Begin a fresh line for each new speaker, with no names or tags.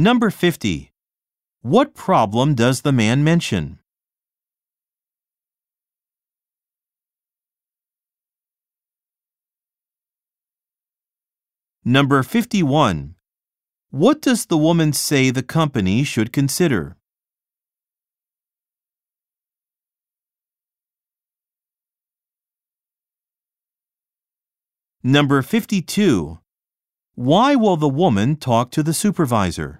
Number 50. What problem does the man mention? Number 51. What does the woman say the company should consider? Number 52. Why will the woman talk to the supervisor?